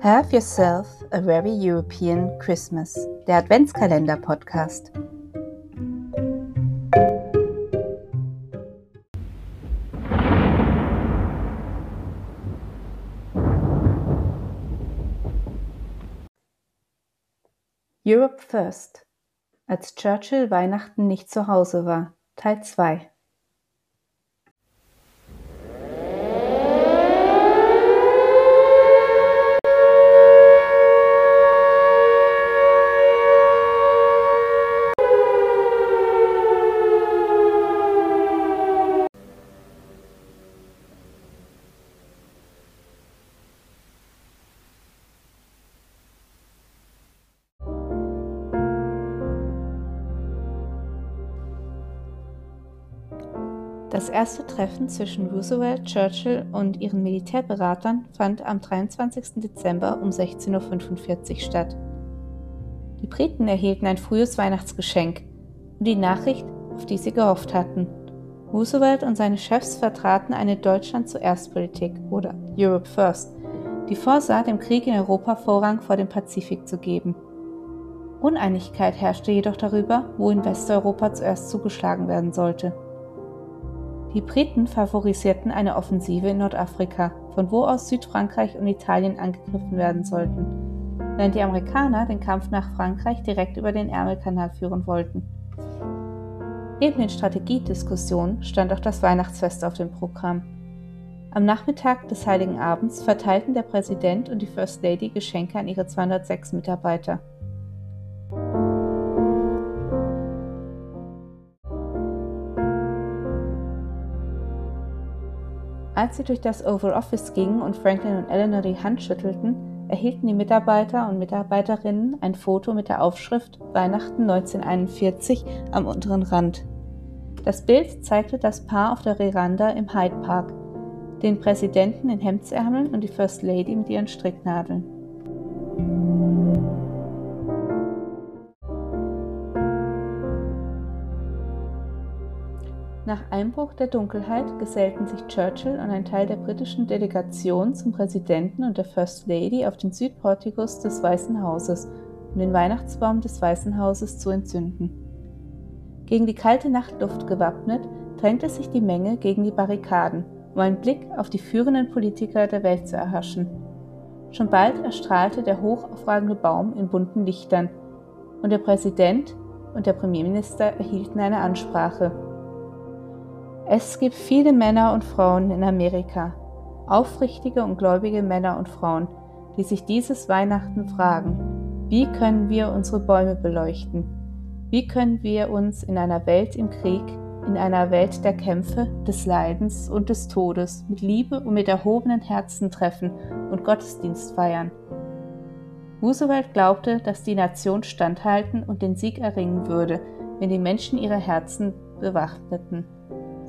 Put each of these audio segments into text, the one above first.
Have yourself a very European Christmas, der Adventskalender-Podcast. Europe First. Als Churchill Weihnachten nicht zu Hause war. Teil 2. Das erste Treffen zwischen Roosevelt, Churchill und ihren Militärberatern fand am 23. Dezember um 16.45 Uhr statt. Die Briten erhielten ein frühes Weihnachtsgeschenk und die Nachricht, auf die sie gehofft hatten. Roosevelt und seine Chefs vertraten eine Deutschland zuerst Politik oder Europe First, die vorsah, dem Krieg in Europa Vorrang vor dem Pazifik zu geben. Uneinigkeit herrschte jedoch darüber, wo in Westeuropa zuerst zugeschlagen werden sollte. Die Briten favorisierten eine Offensive in Nordafrika, von wo aus Südfrankreich und Italien angegriffen werden sollten, während die Amerikaner den Kampf nach Frankreich direkt über den Ärmelkanal führen wollten. Neben den Strategiediskussionen stand auch das Weihnachtsfest auf dem Programm. Am Nachmittag des Heiligen Abends verteilten der Präsident und die First Lady Geschenke an ihre 206 Mitarbeiter. Als sie durch das Oval Office gingen und Franklin und Eleanor die Hand schüttelten, erhielten die Mitarbeiter und Mitarbeiterinnen ein Foto mit der Aufschrift Weihnachten 1941 am unteren Rand. Das Bild zeigte das Paar auf der Veranda im Hyde Park, den Präsidenten in Hemdsärmeln und die First Lady mit ihren Stricknadeln. Nach Einbruch der Dunkelheit gesellten sich Churchill und ein Teil der britischen Delegation zum Präsidenten und der First Lady auf den Südportikus des Weißen Hauses, um den Weihnachtsbaum des Weißen Hauses zu entzünden. Gegen die kalte Nachtluft gewappnet, drängte sich die Menge gegen die Barrikaden, um einen Blick auf die führenden Politiker der Welt zu erhaschen. Schon bald erstrahlte der hochaufragende Baum in bunten Lichtern, und der Präsident und der Premierminister erhielten eine Ansprache. Es gibt viele Männer und Frauen in Amerika, aufrichtige und gläubige Männer und Frauen, die sich dieses Weihnachten fragen, wie können wir unsere Bäume beleuchten? Wie können wir uns in einer Welt im Krieg, in einer Welt der Kämpfe, des Leidens und des Todes mit Liebe und mit erhobenen Herzen treffen und Gottesdienst feiern? Roosevelt glaubte, dass die Nation standhalten und den Sieg erringen würde, wenn die Menschen ihre Herzen bewachteten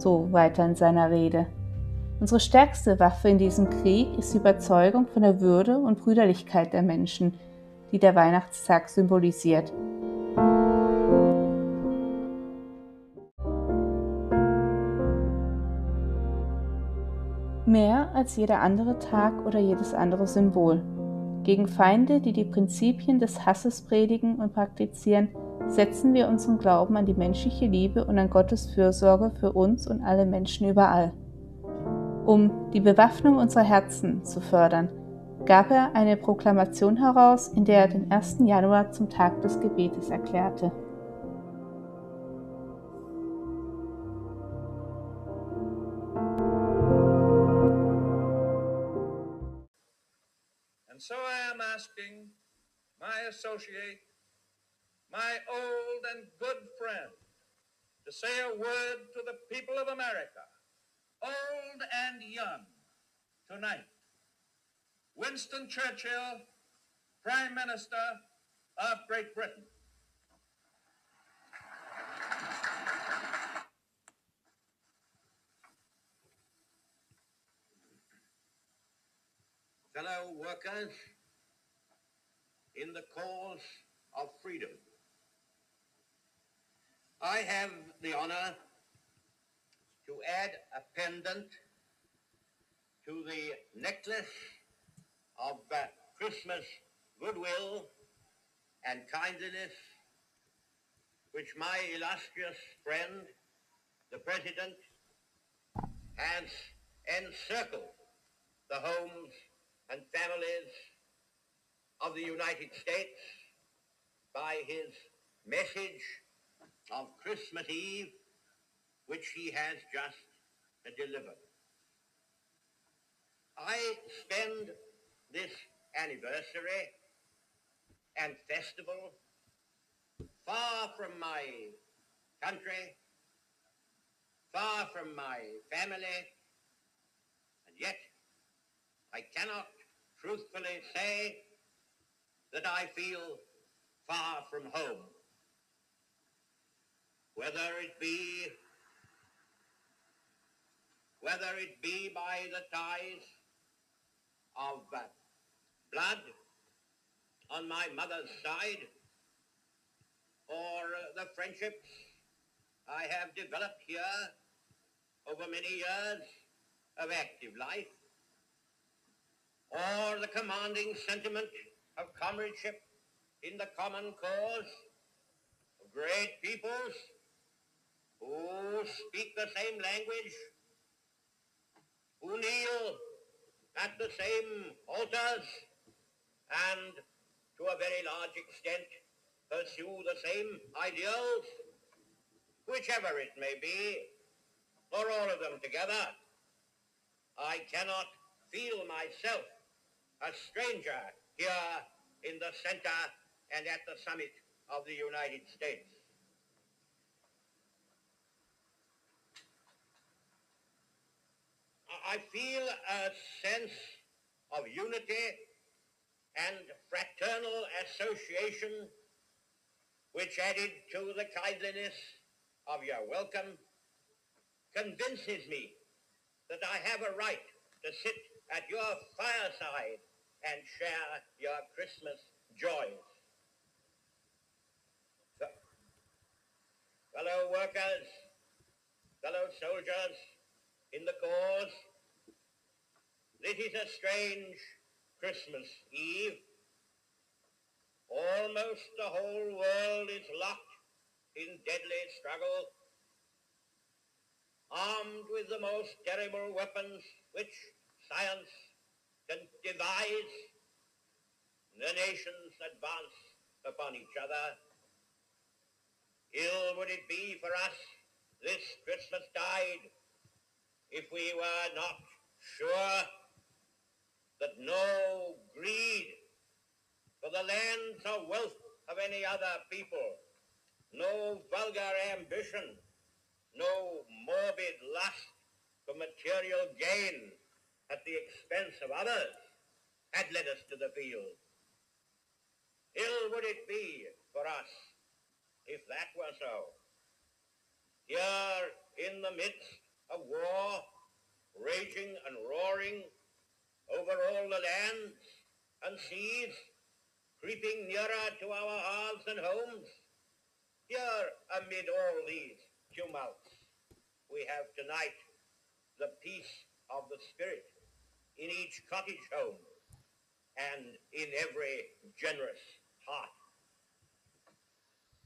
so weiter in seiner Rede. Unsere stärkste Waffe in diesem Krieg ist die Überzeugung von der Würde und Brüderlichkeit der Menschen, die der Weihnachtstag symbolisiert. Mehr als jeder andere Tag oder jedes andere Symbol. Gegen Feinde, die die Prinzipien des Hasses predigen und praktizieren, setzen wir unseren Glauben an die menschliche Liebe und an Gottes Fürsorge für uns und alle Menschen überall. Um die Bewaffnung unserer Herzen zu fördern, gab er eine Proklamation heraus, in der er den 1. Januar zum Tag des Gebetes erklärte. And so I am asking my associate my old and good friend, to say a word to the people of America, old and young, tonight. Winston Churchill, Prime Minister of Great Britain. Fellow workers in the cause of freedom. I have the honor to add a pendant to the necklace of uh, Christmas goodwill and kindliness which my illustrious friend, the President, has encircled the homes and families of the United States by his message of Christmas Eve, which he has just delivered. I spend this anniversary and festival far from my country, far from my family, and yet I cannot truthfully say that I feel far from home. Whether it be whether it be by the ties of blood on my mother's side or the friendships I have developed here over many years of active life, or the commanding sentiment of comradeship in the common cause of great peoples who speak the same language, who kneel at the same altars, and to a very large extent pursue the same ideals, whichever it may be, or all of them together. I cannot feel myself a stranger here in the center and at the summit of the United States. I feel a sense of unity and fraternal association which added to the kindliness of your welcome convinces me that I have a right to sit at your fireside and share your Christmas joys. Fellow workers, fellow soldiers in the cause, this is a strange Christmas Eve. Almost the whole world is locked in deadly struggle, armed with the most terrible weapons which science can devise. The nations advance upon each other. Ill would it be for us this Christmas tide if we were not sure that no greed for the lands or wealth of any other people, no vulgar ambition, no morbid lust for material gain at the expense of others had led us to the field. Ill would it be for us if that were so. Here in the midst of war, raging and roaring over all the lands and seas, creeping nearer to our hearths and homes, here amid all these tumults, we have tonight the peace of the Spirit in each cottage home and in every generous heart.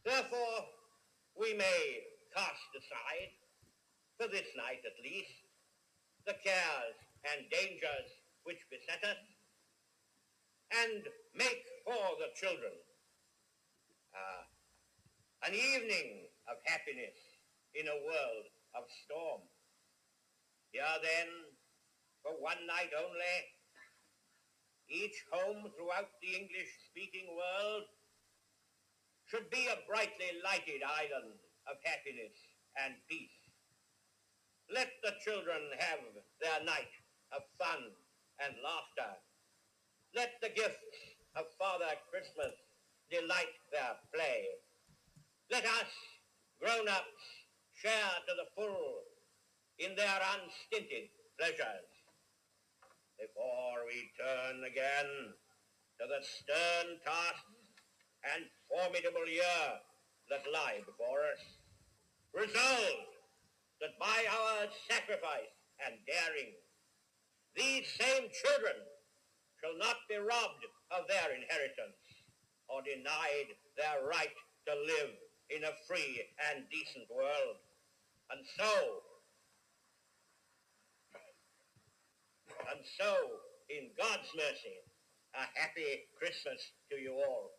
Therefore, we may cast aside, for this night at least, the cares and dangers which beset us, and make for the children uh, an evening of happiness in a world of storm. Here then, for one night only, each home throughout the English-speaking world should be a brightly lighted island of happiness and peace. Let the children have their night of fun and laughter. Let the gifts of Father Christmas delight their play. Let us, grown-ups, share to the full in their unstinted pleasures. Before we turn again to the stern tasks and formidable year that lie before us, resolve that by our sacrifice and daring, these same children shall not be robbed of their inheritance or denied their right to live in a free and decent world. And so, and so, in God's mercy, a happy Christmas to you all.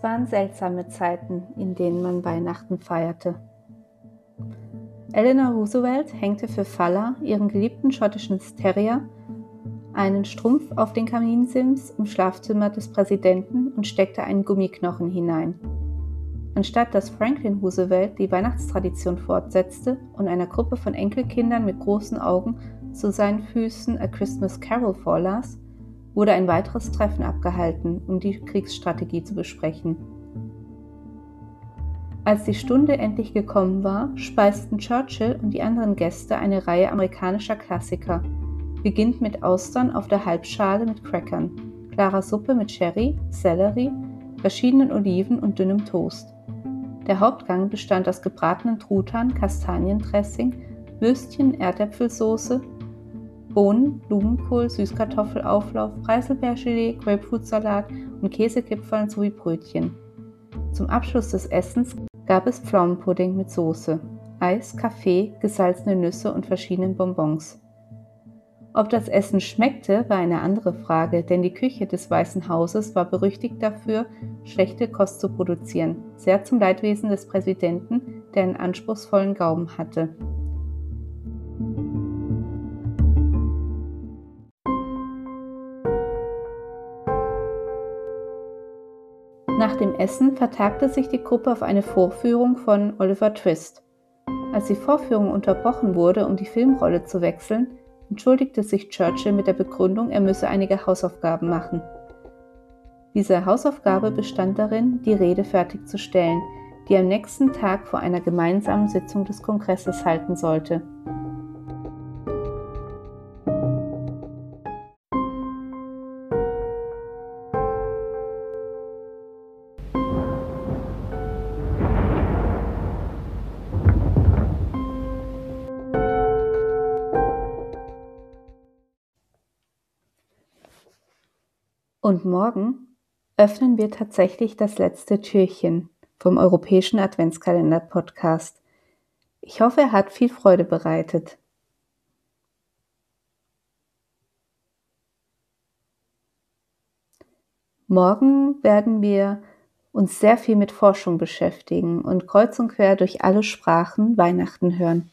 Es waren seltsame Zeiten, in denen man Weihnachten feierte. Eleanor Roosevelt hängte für Falla, ihren geliebten schottischen Terrier, einen Strumpf auf den Kaminsims im Schlafzimmer des Präsidenten und steckte einen Gummiknochen hinein. Anstatt dass Franklin Roosevelt die Weihnachtstradition fortsetzte und einer Gruppe von Enkelkindern mit großen Augen zu seinen Füßen A Christmas Carol vorlas, wurde ein weiteres Treffen abgehalten, um die Kriegsstrategie zu besprechen. Als die Stunde endlich gekommen war, speisten Churchill und die anderen Gäste eine Reihe amerikanischer Klassiker, beginnt mit Austern auf der Halbschale mit Crackern, klarer Suppe mit Sherry, Sellerie, verschiedenen Oliven und dünnem Toast. Der Hauptgang bestand aus gebratenen Truthahn, Kastaniendressing, Würstchen, Erdäpfelsauce, Bohnen, Blumenkohl, Süßkartoffelauflauf, Preiselbeergelee, Grapefruitsalat und Käsekipferln sowie Brötchen. Zum Abschluss des Essens gab es Pflaumenpudding mit Soße, Eis, Kaffee, gesalzene Nüsse und verschiedenen Bonbons. Ob das Essen schmeckte, war eine andere Frage, denn die Küche des Weißen Hauses war berüchtigt dafür, schlechte Kost zu produzieren, sehr zum Leidwesen des Präsidenten, der einen anspruchsvollen Gaumen hatte. Nach dem Essen vertagte sich die Gruppe auf eine Vorführung von Oliver Twist. Als die Vorführung unterbrochen wurde, um die Filmrolle zu wechseln, entschuldigte sich Churchill mit der Begründung, er müsse einige Hausaufgaben machen. Diese Hausaufgabe bestand darin, die Rede fertigzustellen, die am nächsten Tag vor einer gemeinsamen Sitzung des Kongresses halten sollte. Und morgen öffnen wir tatsächlich das letzte Türchen vom Europäischen Adventskalender Podcast. Ich hoffe, er hat viel Freude bereitet. Morgen werden wir uns sehr viel mit Forschung beschäftigen und kreuz und quer durch alle Sprachen Weihnachten hören.